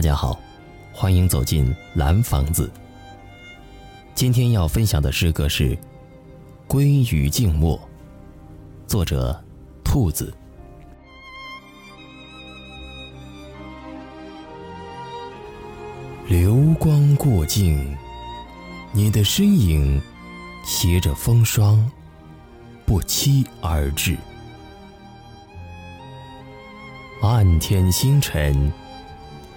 大家好，欢迎走进蓝房子。今天要分享的诗歌是《归于静默》，作者兔子。流光过境，你的身影携着风霜，不期而至。暗天星辰。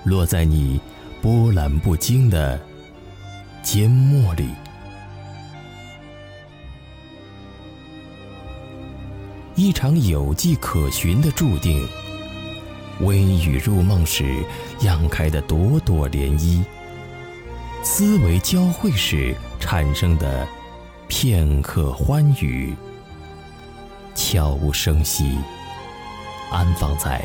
落在你波澜不惊的缄默里，一场有迹可循的注定。微雨入梦时漾开的朵朵涟漪，思维交汇时产生的片刻欢愉，悄无声息，安放在。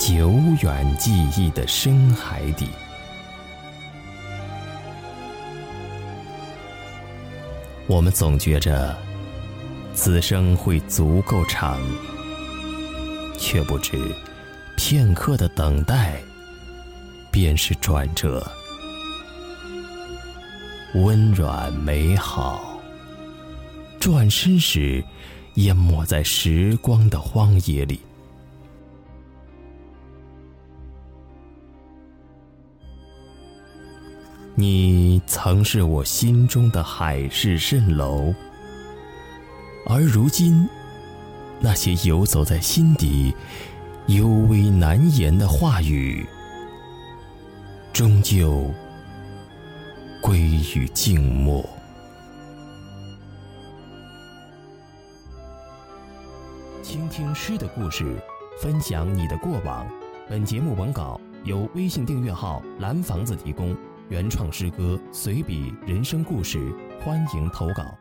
久远记忆的深海底，我们总觉着此生会足够长，却不知片刻的等待便是转折。温软美好，转身时淹没在时光的荒野里。你曾是我心中的海市蜃楼，而如今，那些游走在心底、幽微难言的话语，终究归于静默。倾听诗的故事，分享你的过往。本节目文稿由微信订阅号“蓝房子”提供。原创诗歌、随笔、人生故事，欢迎投稿。